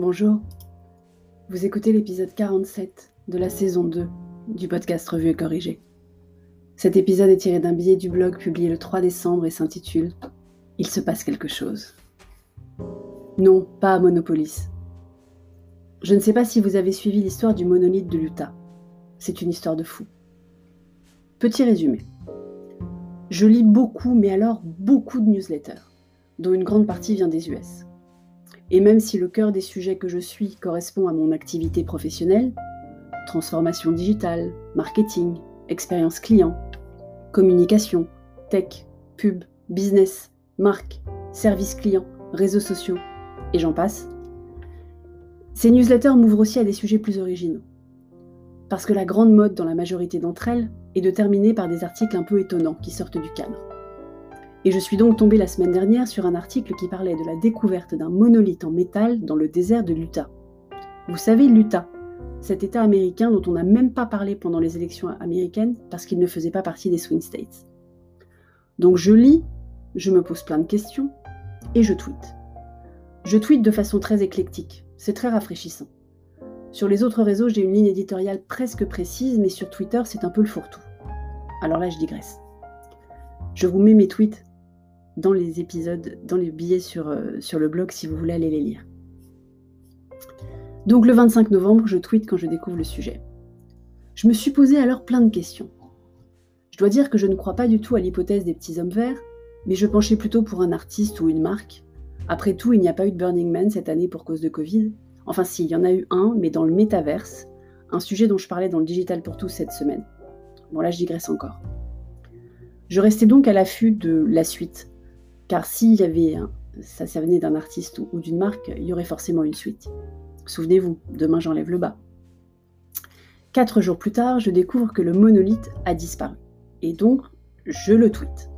Bonjour. Vous écoutez l'épisode 47 de la saison 2 du podcast Revue et Corrigé. Cet épisode est tiré d'un billet du blog publié le 3 décembre et s'intitule Il se passe quelque chose. Non, pas à Monopolis. Je ne sais pas si vous avez suivi l'histoire du monolithe de l'Utah. C'est une histoire de fou. Petit résumé. Je lis beaucoup, mais alors beaucoup de newsletters, dont une grande partie vient des US. Et même si le cœur des sujets que je suis correspond à mon activité professionnelle, transformation digitale, marketing, expérience client, communication, tech, pub, business, marque, service client, réseaux sociaux, et j'en passe, ces newsletters m'ouvrent aussi à des sujets plus originaux. Parce que la grande mode dans la majorité d'entre elles est de terminer par des articles un peu étonnants qui sortent du cadre. Et je suis donc tombée la semaine dernière sur un article qui parlait de la découverte d'un monolithe en métal dans le désert de l'Utah. Vous savez, l'Utah, cet État américain dont on n'a même pas parlé pendant les élections américaines parce qu'il ne faisait pas partie des Swing States. Donc je lis, je me pose plein de questions et je tweete. Je tweete de façon très éclectique, c'est très rafraîchissant. Sur les autres réseaux, j'ai une ligne éditoriale presque précise, mais sur Twitter, c'est un peu le fourre-tout. Alors là, je digresse. Je vous mets mes tweets dans les épisodes, dans les billets sur, euh, sur le blog si vous voulez aller les lire. Donc le 25 novembre, je tweete quand je découvre le sujet. Je me suis posé alors plein de questions. Je dois dire que je ne crois pas du tout à l'hypothèse des petits hommes verts, mais je penchais plutôt pour un artiste ou une marque. Après tout, il n'y a pas eu de Burning Man cette année pour cause de Covid. Enfin si, il y en a eu un, mais dans le métaverse, un sujet dont je parlais dans le Digital pour tous cette semaine. Bon là, je digresse encore. Je restais donc à l'affût de la suite, car s'il y avait ça, ça venait d'un artiste ou, d'une marque, il y aurait forcément une suite. Souvenez-vous, demain j'enlève le bas. Quatre jours plus tard, je découvre que le monolithe a disparu. Et donc, je le tweet.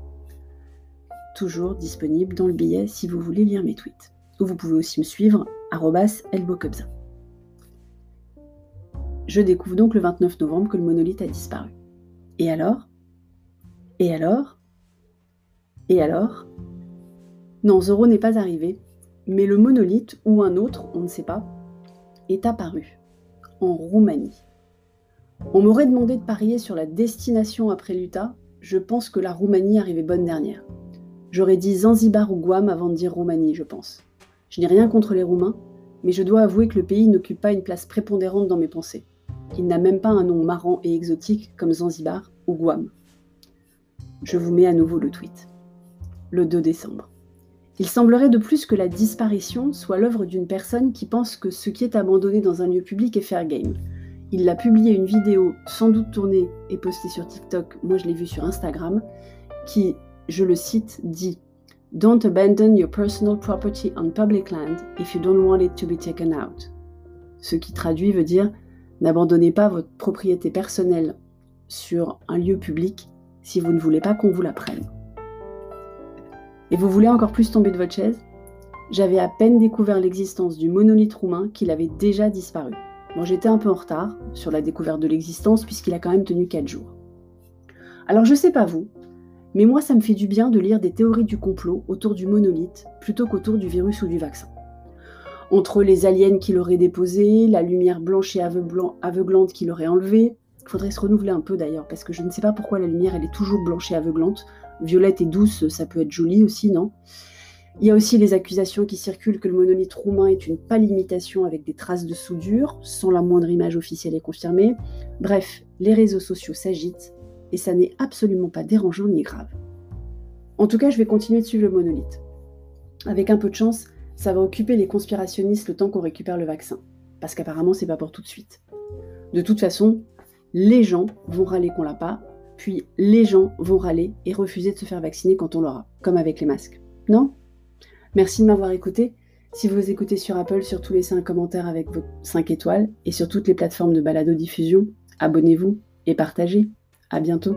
Toujours disponible dans le billet si vous voulez lire mes tweets. Ou vous pouvez aussi me suivre, elbowcubza. Je découvre donc le 29 novembre que le monolithe a disparu. Et alors? Et alors? Et alors? Non, Zoro n'est pas arrivé, mais le monolithe, ou un autre, on ne sait pas, est apparu, en Roumanie. On m'aurait demandé de parier sur la destination après l'Utah, je pense que la Roumanie arrivait bonne dernière. J'aurais dit Zanzibar ou Guam avant de dire Roumanie, je pense. Je n'ai rien contre les Roumains, mais je dois avouer que le pays n'occupe pas une place prépondérante dans mes pensées. Il n'a même pas un nom marrant et exotique comme Zanzibar ou Guam. Je vous mets à nouveau le tweet. Le 2 décembre. Il semblerait de plus que la disparition soit l'œuvre d'une personne qui pense que ce qui est abandonné dans un lieu public est fair game. Il a publié une vidéo, sans doute tournée et postée sur TikTok, moi je l'ai vue sur Instagram, qui, je le cite, dit Don't abandon your personal property on public land if you don't want it to be taken out. Ce qui traduit veut dire N'abandonnez pas votre propriété personnelle sur un lieu public si vous ne voulez pas qu'on vous la prenne. Et vous voulez encore plus tomber de votre chaise? J'avais à peine découvert l'existence du monolithe roumain qu'il avait déjà disparu. Bon, j'étais un peu en retard sur la découverte de l'existence puisqu'il a quand même tenu 4 jours. Alors je sais pas vous, mais moi ça me fait du bien de lire des théories du complot autour du monolithe plutôt qu'autour du virus ou du vaccin. Entre les aliens qui l'auraient déposé, la lumière blanche et aveuglante qui l'aurait enlevé, il faudrait se renouveler un peu d'ailleurs, parce que je ne sais pas pourquoi la lumière elle est toujours blanche et aveuglante. Violette et douce, ça peut être joli aussi, non? Il y a aussi les accusations qui circulent que le monolithe roumain est une pâle imitation avec des traces de soudure, sans la moindre image officielle et confirmée. Bref, les réseaux sociaux s'agitent, et ça n'est absolument pas dérangeant ni grave. En tout cas, je vais continuer de suivre le monolithe. Avec un peu de chance, ça va occuper les conspirationnistes le temps qu'on récupère le vaccin, parce qu'apparemment c'est pas pour tout de suite. De toute façon, les gens vont râler qu'on l'a pas, puis les gens vont râler et refuser de se faire vacciner quand on l'aura, comme avec les masques. Non? Merci de m'avoir écouté. Si vous écoutez sur Apple, surtout laissez un commentaire avec vos 5 étoiles et sur toutes les plateformes de balado diffusion, abonnez-vous et partagez. À bientôt.